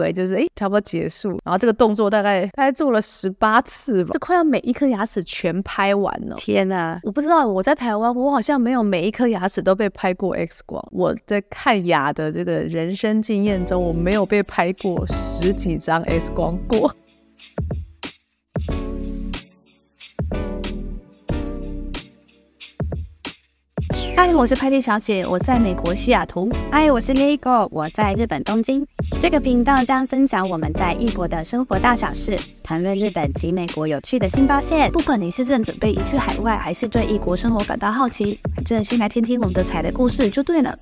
对，就是哎，差不多结束。然后这个动作大概大概做了十八次吧，这快要每一颗牙齿全拍完了。天哪，我不知道我在台湾，我好像没有每一颗牙齿都被拍过 X 光。我在看牙的这个人生经验中，我没有被拍过十几张 X 光过。嗨，我是派蒂小姐，我在美国西雅图。嗨，我是 Lilico，我在日本东京。这个频道将分享我们在异国的生活大小事，谈论日本及美国有趣的新发现。不管你是正准备移去海外，还是对异国生活感到好奇，反正先来听听我们的彩的故事就对了。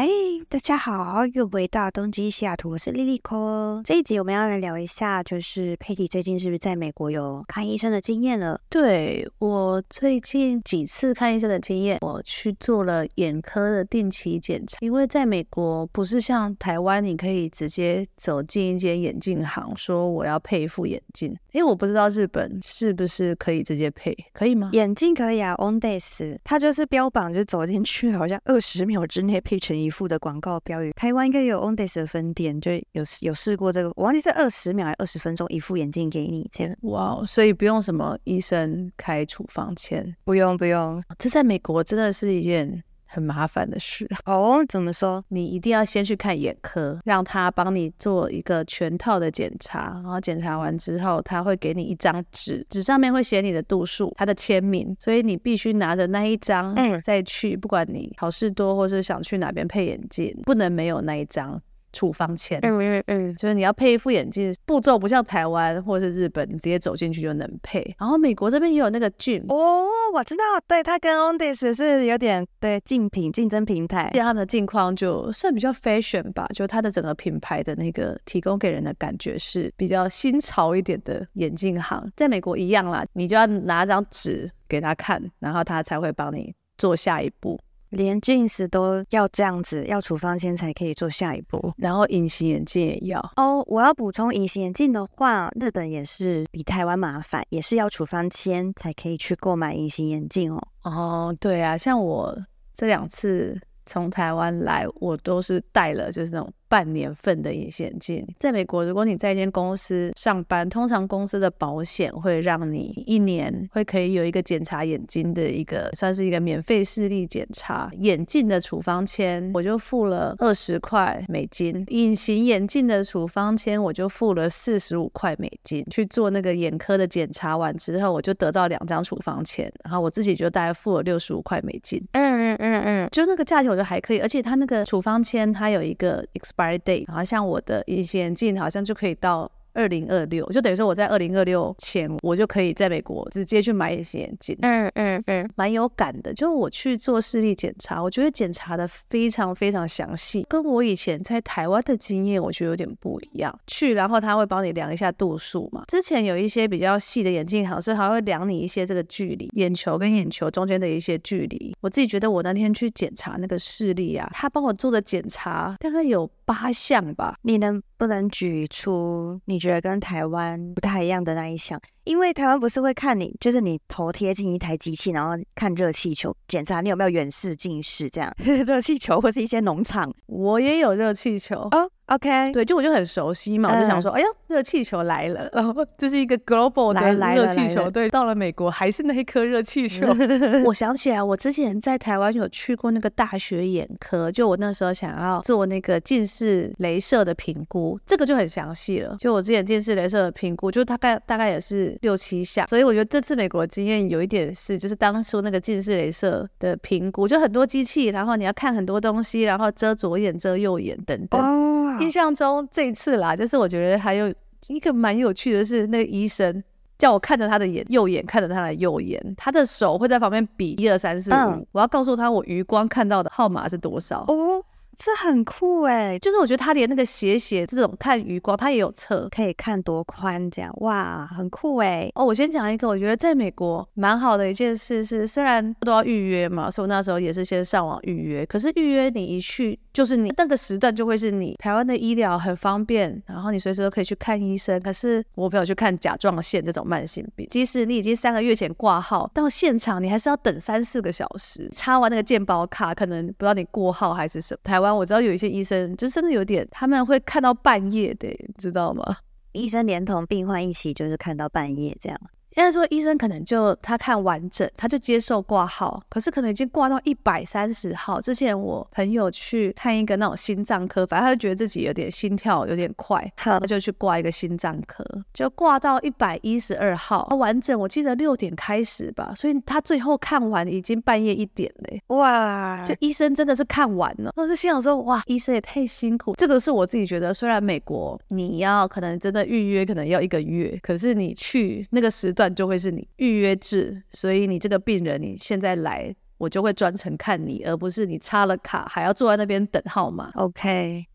嗨，大家好，又回到东京西雅图，我是 Lilico。这一集我们要来聊一下，就是佩蒂最近是不是在美国有看医生的经验了？对，我最近几次看医生的经验，我去做了眼科的定期检查。因为在美国不是像台湾，你可以直接走进一间眼镜行说我要配一副眼镜。因为我不知道日本是不是可以直接配，可以吗？眼镜可以啊，Ondays，它就是标榜就走进去好像二十秒之内配成一副的广告标语。台湾应该有 Ondays 的分店，就有有试过这个，我忘记是二十秒还是二十分钟一副眼镜给你这样。哇，所以不用什么医生开处方签，不用不用，这在美国真的是一件。很麻烦的事 哦，怎么说？你一定要先去看眼科，让他帮你做一个全套的检查，然后检查完之后，他会给你一张纸，纸上面会写你的度数，他的签名，所以你必须拿着那一张，嗯，再去，不管你好事多或是想去哪边配眼镜，不能没有那一张。处方签，嗯嗯嗯，就是你要配一副眼镜，步骤不像台湾或者是日本，你直接走进去就能配。然后美国这边也有那个 Gym 哦，我知道，对，它跟 Ondays 是有点对竞品竞争平台，他们的镜框就算比较 fashion 吧，就它的整个品牌的那个提供给人的感觉是比较新潮一点的眼镜行，在美国一样啦，你就要拿张纸给他看，然后他才会帮你做下一步。连镜片都要这样子，要处方签才可以做下一步，然后隐形眼镜也要哦。我要补充，隐形眼镜的话，日本也是比台湾麻烦，也是要处方签才可以去购买隐形眼镜哦。哦，对啊，像我这两次从台湾来，我都是戴了，就是那种。半年份的隐形眼镜，在美国，如果你在一间公司上班，通常公司的保险会让你一年会可以有一个检查眼睛的一个，算是一个免费视力检查。眼镜的处方签我就付了二十块美金，隐形眼镜的处方签我就付了四十五块美金。去做那个眼科的检查完之后，我就得到两张处方签，然后我自己就大概付了六十五块美金。嗯嗯嗯，就那个价钱我觉得还可以，而且它那个处方签它有一个 expiry date，然后像我的隐形眼镜好像就可以到。二零二六，就等于说我在二零二六前，我就可以在美国直接去买隐形眼镜。嗯嗯嗯，蛮有感的。就我去做视力检查，我觉得检查的非常非常详细，跟我以前在台湾的经验，我觉得有点不一样。去，然后他会帮你量一下度数嘛。之前有一些比较细的眼镜行，是还会量你一些这个距离，眼球跟眼球中间的一些距离。我自己觉得我那天去检查那个视力啊，他帮我做的检查大概有八项吧。你能不能举出你觉觉得跟台湾不太一样的那一项，因为台湾不是会看你，就是你头贴近一台机器，然后看热气球，检查你有没有远视、近视这样。热气球或是一些农场，我也有热气球哦。OK，对，就我就很熟悉嘛，我就想说，嗯、哎呀，热气球来了，然后这是一个 global 的热气球，对，到了美国还是那一颗热气球。我想起来，我之前在台湾有去过那个大学眼科，就我那时候想要做那个近视镭射的评估，这个就很详细了。就我之前近视镭射的评估，就大概大概也是六七项，所以我觉得这次美国的经验有一点是，就是当初那个近视雷射的评估，就很多机器，然后你要看很多东西，然后遮左眼、遮右眼等等。Oh. 印象中这一次啦，就是我觉得还有一个蛮有趣的是，那个医生叫我看着他的眼，右眼看着他的右眼，他的手会在旁边比一二三四五，我要告诉他我余光看到的号码是多少。哦。这很酷哎，就是我觉得他连那个斜斜这种看余光，他也有测，可以看多宽这样，哇，很酷哎。哦，我先讲一个，我觉得在美国蛮好的一件事是，虽然都要预约嘛，所以我那时候也是先上网预约，可是预约你一去。就是你那个时段就会是你台湾的医疗很方便，然后你随时都可以去看医生。可是我朋友去看甲状腺这种慢性病，即使你已经三个月前挂号，到现场你还是要等三四个小时，插完那个健保卡，可能不知道你过号还是什么。台湾我知道有一些医生就真的有点，他们会看到半夜的，知道吗？医生连同病患一起就是看到半夜这样。应该说，医生可能就他看完整，他就接受挂号。可是可能已经挂到一百三十号。之前我朋友去看一个那种心脏科，反正他就觉得自己有点心跳有点快，他就去挂一个心脏科，就挂到一百一十二号，完整。我记得六点开始吧，所以他最后看完已经半夜一点嘞。哇！就医生真的是看完了，我就心想说，哇，医生也太辛苦。这个是我自己觉得，虽然美国你要可能真的预约可能要一个月，可是你去那个时段。就会是你预约制，所以你这个病人你现在来，我就会专程看你，而不是你插了卡还要坐在那边等号码。OK，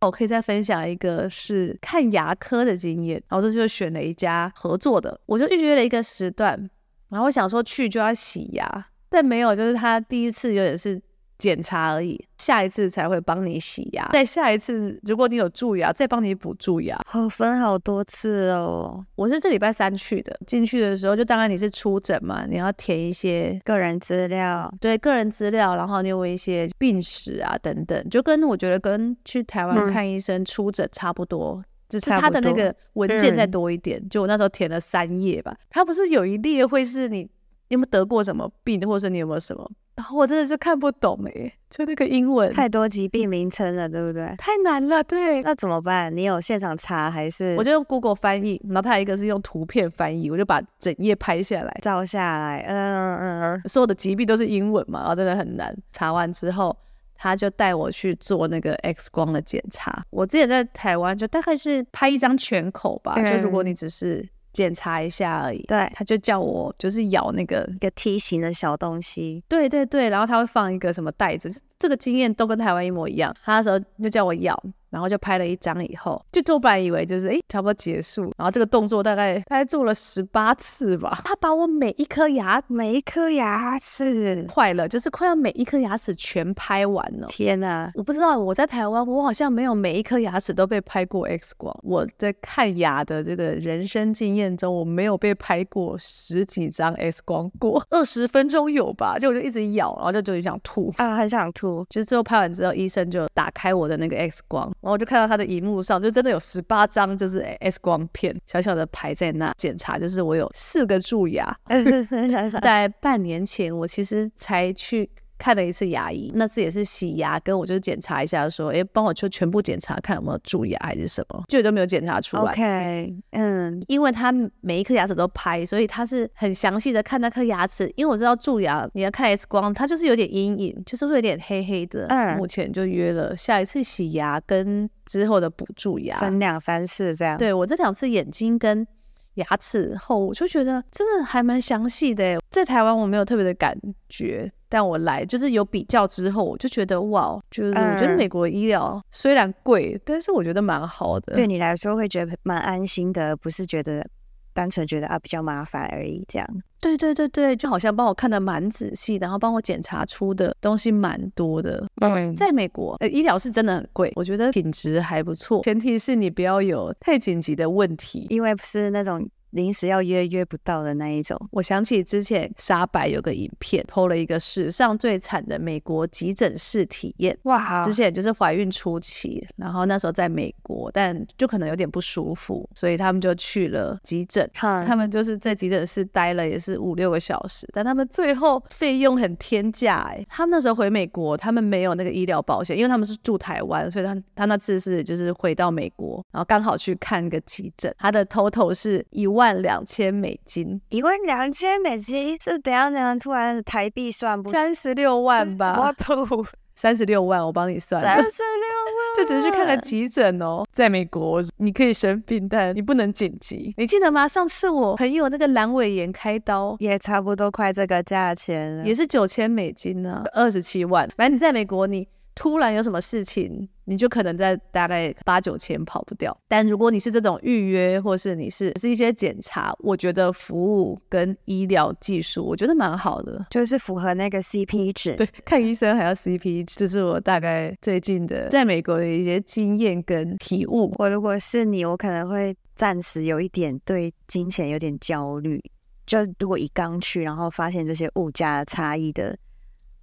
我可以再分享一个是看牙科的经验，然后这就选了一家合作的，我就预约了一个时段，然后我想说去就要洗牙，但没有，就是他第一次有点是。检查而已，下一次才会帮你洗牙。再下一次，如果你有蛀牙，再帮你补蛀牙。好，分好多次哦。我是这礼拜三去的，进去的时候就当然你是出诊嘛，你要填一些个人资料，对个人资料，然后你有一些病史啊等等，就跟我觉得跟去台湾看医生出诊差不多，嗯、只是他的那个文件再多一点。就我那时候填了三页吧，他不是有一列会是，你有没有得过什么病，或者是你有没有什么？然后我真的是看不懂哎，就那个英文太多疾病名称了，对不对？太难了，对。那怎么办？你有现场查还是？我就用 Google 翻译，然后它有一个是用图片翻译，我就把整页拍下来，照下来。嗯嗯嗯，所有的疾病都是英文嘛，然后真的很难。查完之后，他就带我去做那个 X 光的检查。我之前在台湾就大概是拍一张全口吧，嗯、就如果你只是。检查一下而已，对，他就叫我就是咬那个一个梯形的小东西，对对对，然后他会放一个什么袋子，这个经验都跟台湾一模一样，他那时候就叫我咬。然后就拍了一张，以后就做，本来以为就是哎，差不多结束。然后这个动作大概大概做了十八次吧。他把我每一颗牙每一颗牙齿坏了，就是快要每一颗牙齿全拍完了。天哪！我不知道我在台湾，我好像没有每一颗牙齿都被拍过 X 光。我在看牙的这个人生经验中，我没有被拍过十几张 X 光过，二十分钟有吧？就我就一直咬，然后就就很想吐啊，很想吐。就是最后拍完之后，医生就打开我的那个 X 光。然后我就看到他的荧幕上，就真的有十八张，就是 X 光片，小小的排在那检查，就是我有四个蛀牙。在半年前，我其实才去看了一次牙医，那次也是洗牙，跟我就是检查一下，说，哎，帮我就全部检查，看有没有蛀牙还是什么，就都没有检查出来。OK，嗯，因为他每一颗牙齿都拍，所以他是很详细的看那颗牙齿。因为我知道蛀牙，你要看 X 光，它就是有点阴影，就是会有点黑黑的。嗯，目前就约了下一次洗牙跟之后的补蛀牙，分两三次这样。对，我这两次眼睛跟牙齿后，我就觉得真的还蛮详细的。在台湾我没有特别的感觉，但我来就是有比较之后，我就觉得哇，就是我觉得美国医疗虽然贵，但是我觉得蛮好的。对你来说会觉得蛮安心的，不是觉得。单纯觉得啊比较麻烦而已，这样。对对对对，就好像帮我看的蛮仔细，然后帮我检查出的东西蛮多的。嗯，在美国，呃，医疗是真的很贵，我觉得品质还不错，前提是你不要有太紧急的问题，因为不是那种。临时要约约不到的那一种，我想起之前沙白有个影片，PO 了一个史上最惨的美国急诊室体验。哇，之前就是怀孕初期，然后那时候在美国，但就可能有点不舒服，所以他们就去了急诊。嗯、他们就是在急诊室待了也是五六个小时，但他们最后费用很天价哎。他们那时候回美国，他们没有那个医疗保险，因为他们是住台湾，所以他他那次是就是回到美国，然后刚好去看个急诊，他的 total 是一万。万两千美金，一万两千美金是怎样怎样？突然台币算不？三十六万吧。我吐，三十六万，我帮你算。三十六万，就只是去看个急诊哦。在美国，你可以生病，但你不能紧急。你记得吗？上次我朋友那个阑尾炎开刀，也差不多快这个价钱了，也是九千美金呢，二十七万。反正你在美国，你突然有什么事情。你就可能在大概八九千跑不掉。但如果你是这种预约，或是你是是一些检查，我觉得服务跟医疗技术，我觉得蛮好的，就是符合那个 CP 值。对，看医生还要 CP 值，这是我大概最近的在美国的一些经验跟体悟。我如果是你，我可能会暂时有一点对金钱有点焦虑。就如果一刚去，然后发现这些物价差异的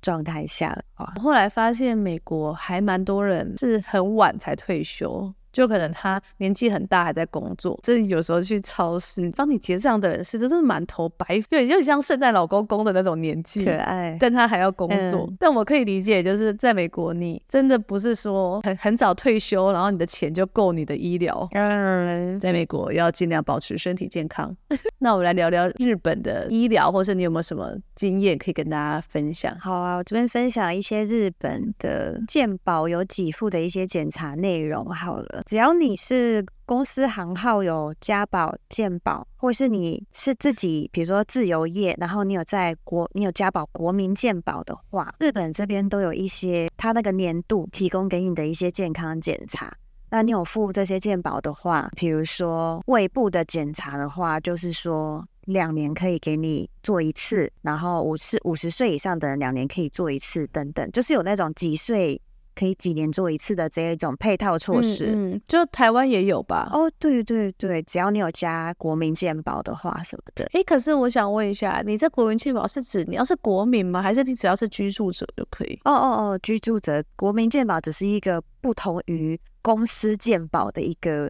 状态下的话，后来发现美国还蛮多人是很晚才退休。就可能他年纪很大还在工作，这有时候去超市帮你结账的人是真的满头白发，有点像圣诞老公公的那种年纪，可爱。但他还要工作，嗯、但我可以理解，就是在美国，你真的不是说很很早退休，然后你的钱就够你的医疗。嗯，在美国要尽量保持身体健康。那我们来聊聊日本的医疗，或是你有没有什么经验可以跟大家分享？好啊，我这边分享一些日本的健保有给付的一些检查内容。好了。只要你是公司行号有加保、健保，或是你是自己，比如说自由业，然后你有在国，你有加保国民健保的话，日本这边都有一些他那个年度提供给你的一些健康检查。那你有付这些健保的话，比如说胃部的检查的话，就是说两年可以给你做一次，然后五十五十岁以上的人两年可以做一次，等等，就是有那种几岁。可以几年做一次的这一种配套措施，嗯，嗯，就台湾也有吧？哦，对对对，只要你有加国民健保的话什么的。诶，可是我想问一下，你这国民健保是指你要是国民吗？还是你只要是居住者就可以？哦哦哦，居住者，国民健保只是一个不同于。公司健保的一个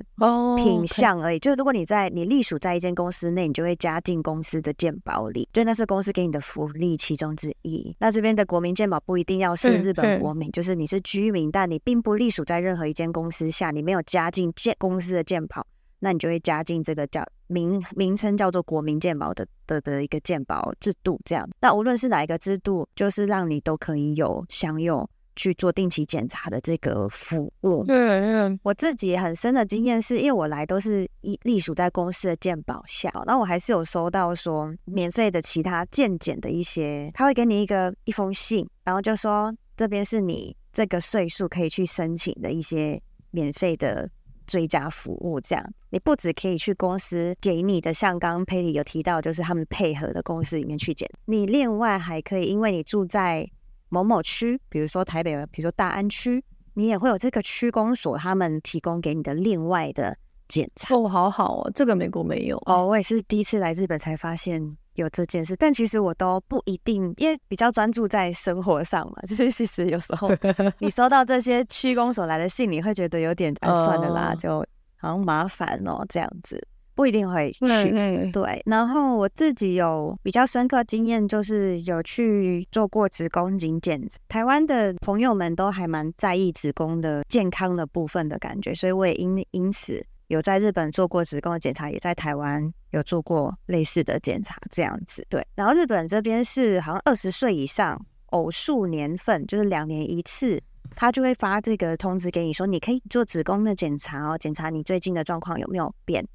品相而已，oh, okay. 就是如果你在你隶属在一间公司内，你就会加进公司的健保里，就那是公司给你的福利其中之一。那这边的国民健保不一定要是日本国民，就是你是居民，但你并不隶属在任何一间公司下，你没有加进健公司的健保，那你就会加进这个叫名名称叫做国民健保的的的一个健保制度这样。那无论是哪一个制度，就是让你都可以有享有。去做定期检查的这个服务，嗯，我自己很深的经验是，因为我来都是一隶属在公司的健保下，那我还是有收到说免费的其他健检的一些，他会给你一个一封信，然后就说这边是你这个岁数可以去申请的一些免费的追加服务，这样。你不只可以去公司给你的，像刚刚佩里有提到，就是他们配合的公司里面去检，你另外还可以，因为你住在。某某区，比如说台北，比如说大安区，你也会有这个区公所，他们提供给你的另外的检查。哦，好好哦，这个美国没有哦。我也是第一次来日本才发现有这件事，但其实我都不一定，因为比较专注在生活上嘛。就是其实有时候 你收到这些区公所来的信，你会觉得有点哎，算了啦，就好像麻烦哦，这样子。不一定会去，嗯嗯对。然后我自己有比较深刻经验，就是有去做过子宫颈检查。台湾的朋友们都还蛮在意子宫的健康的部分的感觉，所以我也因因此有在日本做过子宫的检查，也在台湾有做过类似的检查，这样子。对。然后日本这边是好像二十岁以上偶数年份，就是两年一次，他就会发这个通知给你说，你可以做子宫的检查哦，检查你最近的状况有没有变。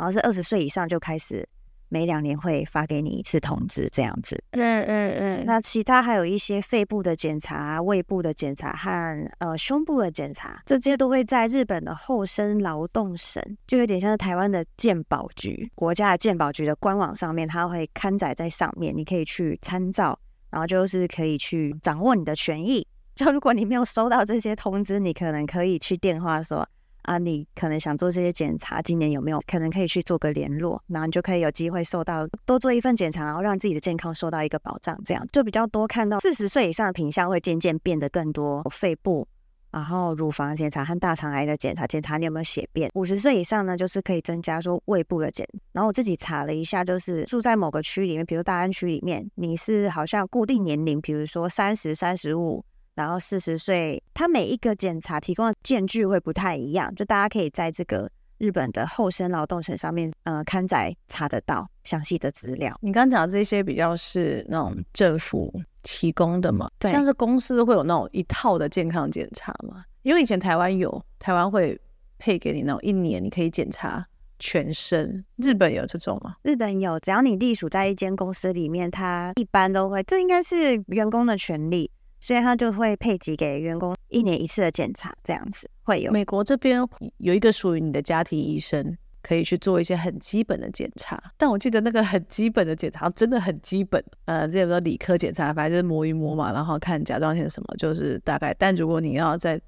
然后是二十岁以上就开始每两年会发给你一次通知，这样子。嗯嗯嗯。那其他还有一些肺部的检查、胃部的检查和呃胸部的检查，这些都会在日本的厚生劳动省，就有点像是台湾的健保局，国家的健保局的官网上面，它会刊载在上面，你可以去参照，然后就是可以去掌握你的权益。就如果你没有收到这些通知，你可能可以去电话说。啊，你可能想做这些检查，今年有没有可能可以去做个联络，然后你就可以有机会受到多做一份检查，然后让自己的健康受到一个保障，这样就比较多看到四十岁以上的品相会渐渐变得更多，肺部，然后乳房检查和大肠癌的检查，检查你有没有血便。五十岁以上呢，就是可以增加说胃部的检。然后我自己查了一下，就是住在某个区里面，比如大安区里面，你是好像固定年龄，比如说三十、三十五。然后四十岁，他每一个检查提供的间距会不太一样，就大家可以在这个日本的厚生劳动省上面，呃，刊载查得到详细的资料。你刚刚讲的这些比较是那种政府提供的嘛？对，像是公司会有那种一套的健康检查嘛？因为以前台湾有，台湾会配给你那种一年你可以检查全身。日本有这种吗？日本有，只要你隶属在一间公司里面，它一般都会，这应该是员工的权利。所以他就会配给给员工一年一次的检查，这样子会有。美国这边有一个属于你的家庭医生，可以去做一些很基本的检查。但我记得那个很基本的检查真的很基本，呃，这些说理科检查，反正就是摸一摸嘛，然后看甲状腺什么，就是大概。但如果你要再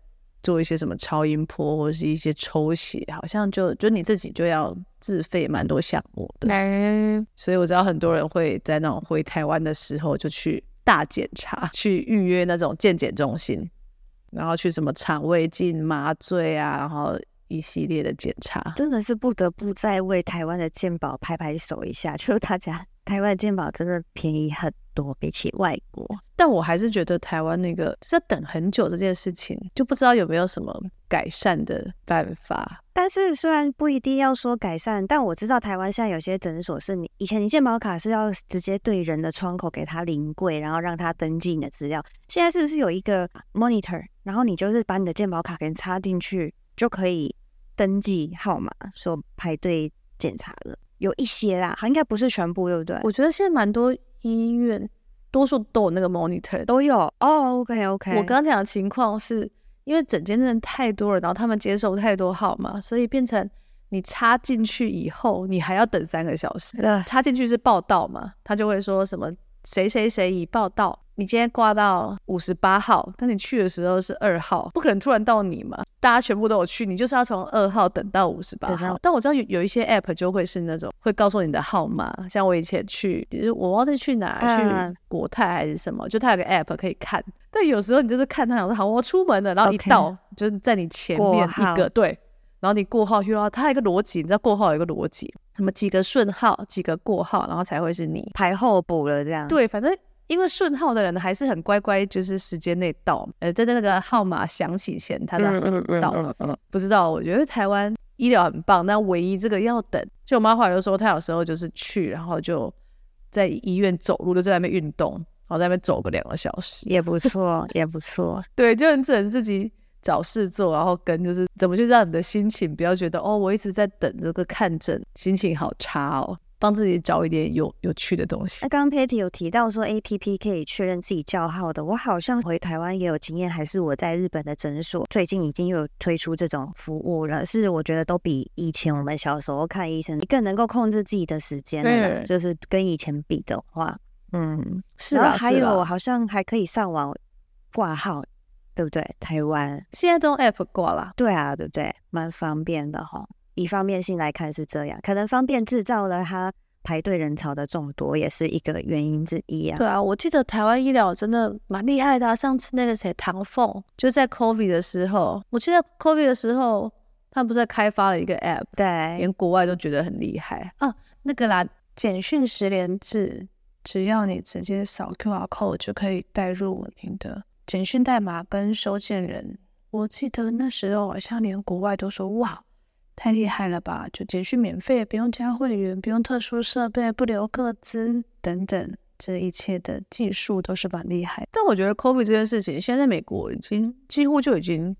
做一些什么超音波或者是一些抽血，好像就就你自己就要自费蛮多项目的。嗯，所以我知道很多人会在那种回台湾的时候就去。大检查，去预约那种健检中心，然后去什么肠胃镜、麻醉啊，然后一系列的检查，真的是不得不再为台湾的健保拍拍手一下，就是大家台湾健保真的便宜很多，比起外国。但我还是觉得台湾那个是要等很久这件事情，就不知道有没有什么改善的办法。但是虽然不一定要说改善，但我知道台湾现在有些诊所是你以前你健保卡是要直接对人的窗口给他临柜，然后让他登记你的资料。现在是不是有一个 monitor，然后你就是把你的健保卡给插进去就可以登记号码，说排队检查了？有一些啦，应该不是全部，对不对？我觉得现在蛮多医院。多数都有那个 monitor，都有哦。OK OK，我刚刚讲的情况是因为整间真的太多了，然后他们接受太多号码，所以变成你插进去以后，你还要等三个小时。呃，插进去是报道嘛，他就会说什么谁谁谁已报到。你今天挂到五十八号，但你去的时候是二号，不可能突然到你嘛？大家全部都有去，你就是要从二号等到五十八号。但我知道有有一些 app 就会是那种会告诉你的号码，像我以前去，我忘记去哪，去国泰还是什么，就它有个 app 可以看。但有时候你就是看它，想说好，我出门了，然后一到 Okay. 就是在你前面一个对，然后你过号又要它有一个逻辑，你知道过号有一个逻辑，什么几个顺号，几个过号，然后才会是你排候补了这样。对，反正。因为顺号的人还是很乖乖，就是时间内到，呃，在那个号码响起前，他才到。不知道，我觉得台湾医疗很棒，但唯一这个要等。就我妈后来就说，她有时候就是去，然后就在医院走路，就在那边运动，然后在那边走个两个小时，也不错，也不错。对，就你只能自己找事做，然后跟就是怎么去让你的心情不要觉得哦，我一直在等这个看诊，心情好差哦。帮自己找一点有有趣的东西。那刚刚 Patty 有提到说 APP 可以确认自己叫号的，我好像回台湾也有经验，还是我在日本的诊所最近已经有推出这种服务了。是我觉得都比以前我们小时候看医生更能够控制自己的时间了，就是跟以前比的话，嗯，是啊。还有好像还可以上网挂号，对不对？台湾现在都用 App 挂了，对啊，对不对？蛮方便的哈。以方便性来看是这样，可能方便制造了它排队人潮的众多，也是一个原因之一啊。对啊，我记得台湾医疗真的蛮厉害的啊。上次那个谁唐凤就在 COVID 的时候，我记得 COVID 的时候，他不是开发了一个 App，对，连国外都觉得很厉害啊。那个啦，简讯十连制，只要你直接扫 QR code 就可以带入你的简讯代码跟收件人。我记得那时候好像连国外都说哇。太厉害了吧！就简讯免费，不用加会员，不用特殊设备，不留个资等等，这一切的技术都是蛮厉害。但我觉得 COVID 这件事情，现在在美国已经几乎就已经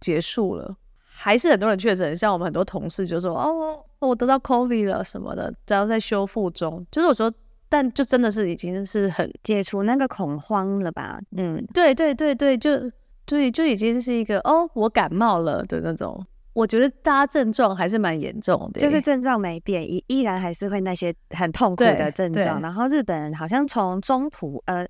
结束了，还是很多人确诊。像我们很多同事就说：“哦，我得到 COVID 了什么的，然后在修复中。”就是我说，但就真的是已经是很解除那个恐慌了吧？嗯，对对对对，就对，就已经是一个哦，我感冒了的那种。我觉得大家症状还是蛮严重的，就是症状没变，依依然还是会那些很痛苦的症状。然后日本好像从中途，呃，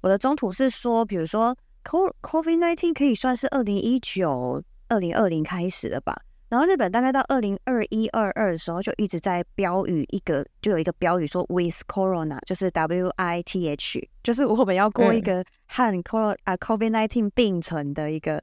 我的中途是说，比如说 COVID nineteen 可以算是二零一九、二零二零开始的吧。然后日本大概到二零二一、二二的时候，就一直在标语一个，就有一个标语说 With Corona，就是 W I T H，就是我们要过一个和 Cor 啊 COVID nineteen 并存的一个，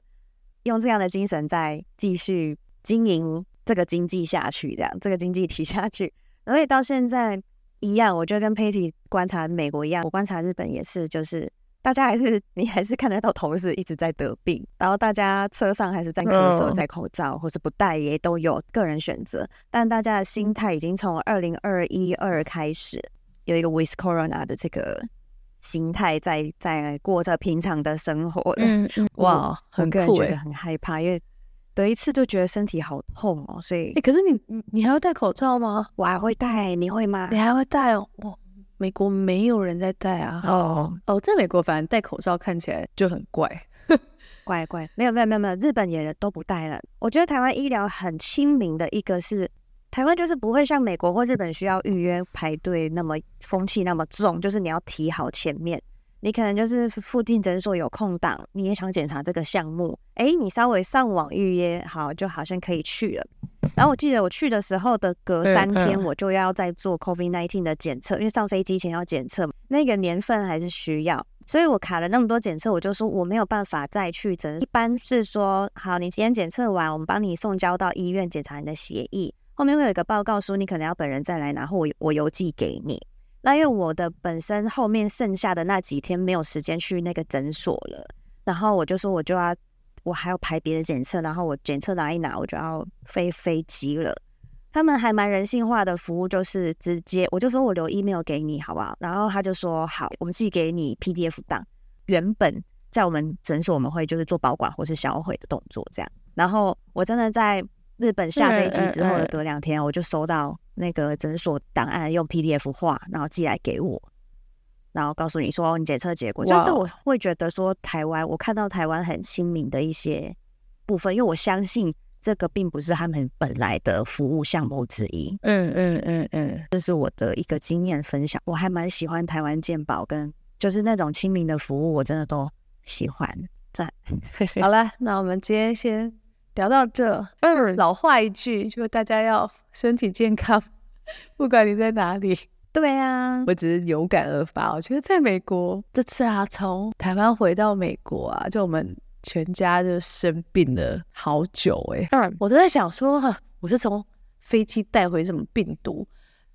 用这样的精神在继续。经营这个经济下去，这样这个经济体下去，所以到现在一样，我觉得跟 Patty 观察美国一样，我观察日本也是，就是大家还是 你还是看得到同事一直在得病，然后大家车上还是在咳嗽、戴口罩，或是不戴也都有个人选择，但大家的心态已经从二零二一二开始有一个 With Corona 的这个心态在在过着平常的生活。嗯，哇，很酷，觉得很害怕，因为。得一次就觉得身体好痛哦，所以哎、欸，可是你你你还要戴口罩吗？我还会戴，你会吗？你还会戴哦？我美国没有人在戴啊。哦哦，在美国反正戴口罩看起来就很怪，怪怪。没有没有没有没有，日本也都不戴了。我觉得台湾医疗很亲民的一个是，台湾就是不会像美国或日本需要预约排队那么风气那么重，就是你要提好前面。你可能就是附近诊所有空档，你也想检查这个项目，哎，你稍微上网预约好，就好像可以去了。然后我记得我去的时候的隔三天，我就要再做 COVID-19 的检测，因为上飞机前要检测，那个年份还是需要，所以我卡了那么多检测，我就说我没有办法再去诊。一般是说，好，你今天检测完，我们帮你送交到医院检查你的协议，后面会有一个报告书，你可能要本人再来拿，或我我邮寄给你。那因为我的本身后面剩下的那几天没有时间去那个诊所了，然后我就说我就要我还要排别的检测，然后我检测拿一拿我就要飞飞机了。他们还蛮人性化的服务，就是直接我就说我留 email 给你好不好？然后他就说好，我们寄给你 PDF 档。原本在我们诊所我们会就是做保管或是销毁的动作这样。然后我真的在日本下飞机之后的隔两天，我就收到。那个诊所档案用 PDF 画，然后寄来给我，然后告诉你说你检测结果。就是我会觉得说台湾，我看到台湾很亲民的一些部分，因为我相信这个并不是他们本来的服务项目之一。嗯嗯嗯嗯，这是我的一个经验分享。我还蛮喜欢台湾健保跟就是那种亲民的服务，我真的都喜欢。赞。好了，那我们今天先。聊到这，嗯，老话一句，就大家要身体健康，不管你在哪里。对啊，我只是有感而发。我觉得在美国这次啊，从台湾回到美国啊，就我们全家就生病了好久哎。嗯，我都在想说，我是从飞机带回什么病毒？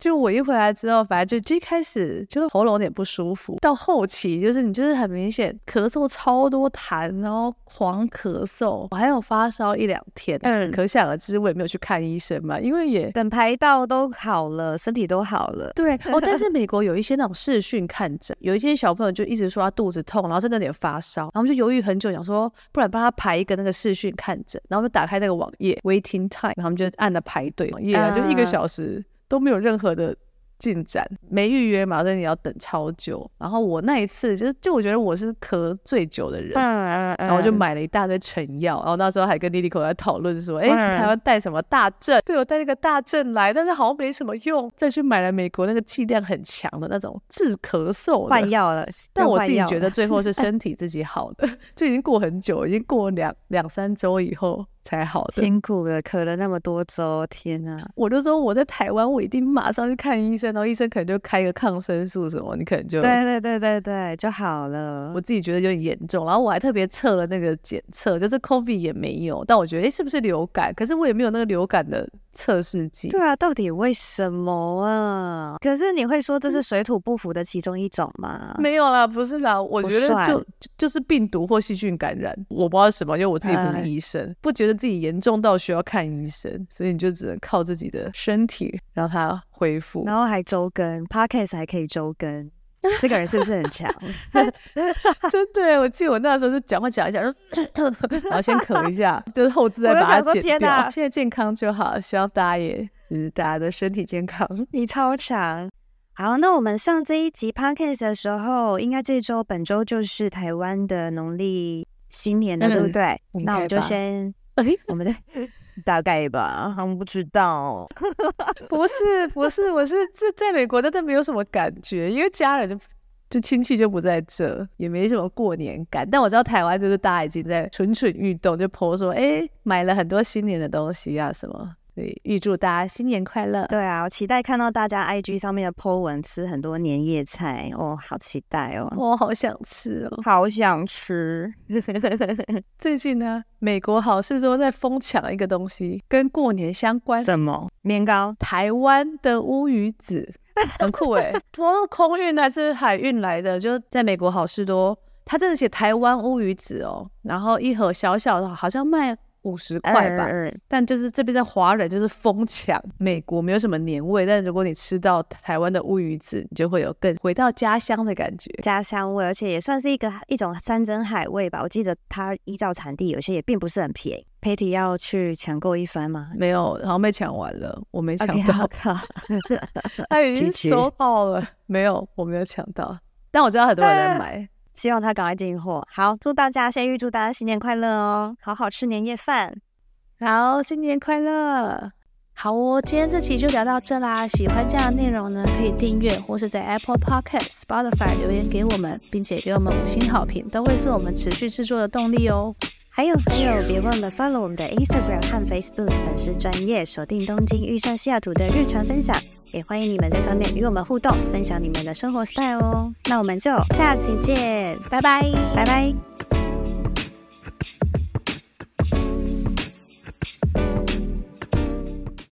就我一回来之后，反正就最开始就喉咙有点不舒服，到后期就是你就是很明显咳嗽超多痰，然后狂咳嗽，我还有发烧一两天。嗯，可想而知我也没有去看医生嘛，因为也等排到都好了，身体都好了。对哦，但是 美国有一些那种视讯看诊，有一些小朋友就一直说他肚子痛，然后真的有点发烧，然后就犹豫很久，想说不然帮他排一个那个视讯看诊，然后就打开那个网页 waiting time，然后我们就按了排队网页啊，就一个小时。都没有任何的进展，没预约嘛，所以你要等超久。然后我那一次就是，就我觉得我是咳最久的人，嗯嗯、然后我就买了一大堆成药。然后那时候还跟 LiLiCo 在讨论说，哎、嗯，台湾带什么大正？对，我带那个大正来，但是好像没什么用。再去买了美国那个剂量很强的那种治咳嗽的，换药了。但我自己觉得最后是身体自己好的，就已经过很久，已经过两两三周以后。才好的，辛苦了，咳了那么多周，天呐！我就说我在台湾，我一定马上去看医生，然后医生可能就开个抗生素什么，你可能就对对对对对就好了。我自己觉得有点严重，然后我还特别测了那个检测，就是 COVID 也没有，但我觉得诶，是不是流感？可是我也没有那个流感的。测试剂，对啊，到底为什么啊？可是你会说这是水土不服的其中一种吗？没有啦，不是啦，我觉得就就，是病毒或细菌感染，我不知道什么，因为我自己不是医生，呃、不觉得自己严重到需要看医生，所以你就只能靠自己的身体让它恢复，然后还周更，Podcast 还可以周更。这个人是不是很强？真的，我记得我那时候就讲话讲一讲，然后先咳一下，就是后制再把它剪掉。现在健康就好，希望大家也就是大家的身体健康。你超强。好，那我们上这一集 podcast 的时候，应该这周本周就是台湾的农历新年了，嗯、对不对？那我们就先，我们的。大概吧，他们不知道。不是不是，我是在在美国，真的没有什么感觉，因为家人就就亲戚就不在这，也没什么过年感。但我知道台湾就是大家已经在蠢蠢欲动，就婆说，哎，买了很多新年的东西啊什么。对，预祝大家新年快乐。对啊，我期待看到大家 IG 上面的 po 文，吃很多年夜菜哦，好期待哦，我好想吃哦，好想吃。最近呢，美国好事多在疯抢一个东西，跟过年相关。什么？年糕？台湾的乌鱼子，很酷哎，从空运还是海运来的？就在美国好事多，他真的写台湾乌鱼子哦，然后一盒小小的，好像卖。五十块吧，嗯嗯、但就是这边的华人就是疯抢。美国没有什么年味，但如果你吃到台湾的乌鱼子，你就会有更回到家乡的感觉，家乡味，而且也算是一个一种山珍海味吧。我记得它依照产地，有些也并不是很便宜。Patty 要去抢购一番吗？没有，然后被抢完了，我没抢到。靠，他已经收好了，没有，我没有抢到。但我知道很多人在 买，希望他赶快进货。好，祝大家先预祝大家新年快乐哦，好好吃年夜饭。好，新年快乐。好哦，今天这期就聊到这啦。喜欢这样的内容呢，可以订阅或是在 Apple Podcast、Spotify 留言给我们，并且给我们五星好评，都会是我们持续制作的动力哦。还有还有，别忘了 follow 我们的 Instagram 和 Facebook 粉丝专业，锁定东京遇上西雅图的日常分享，也欢迎你们在上面与我们互动，分享你们的生活 style 哦。那我们就下期见，拜拜，拜拜。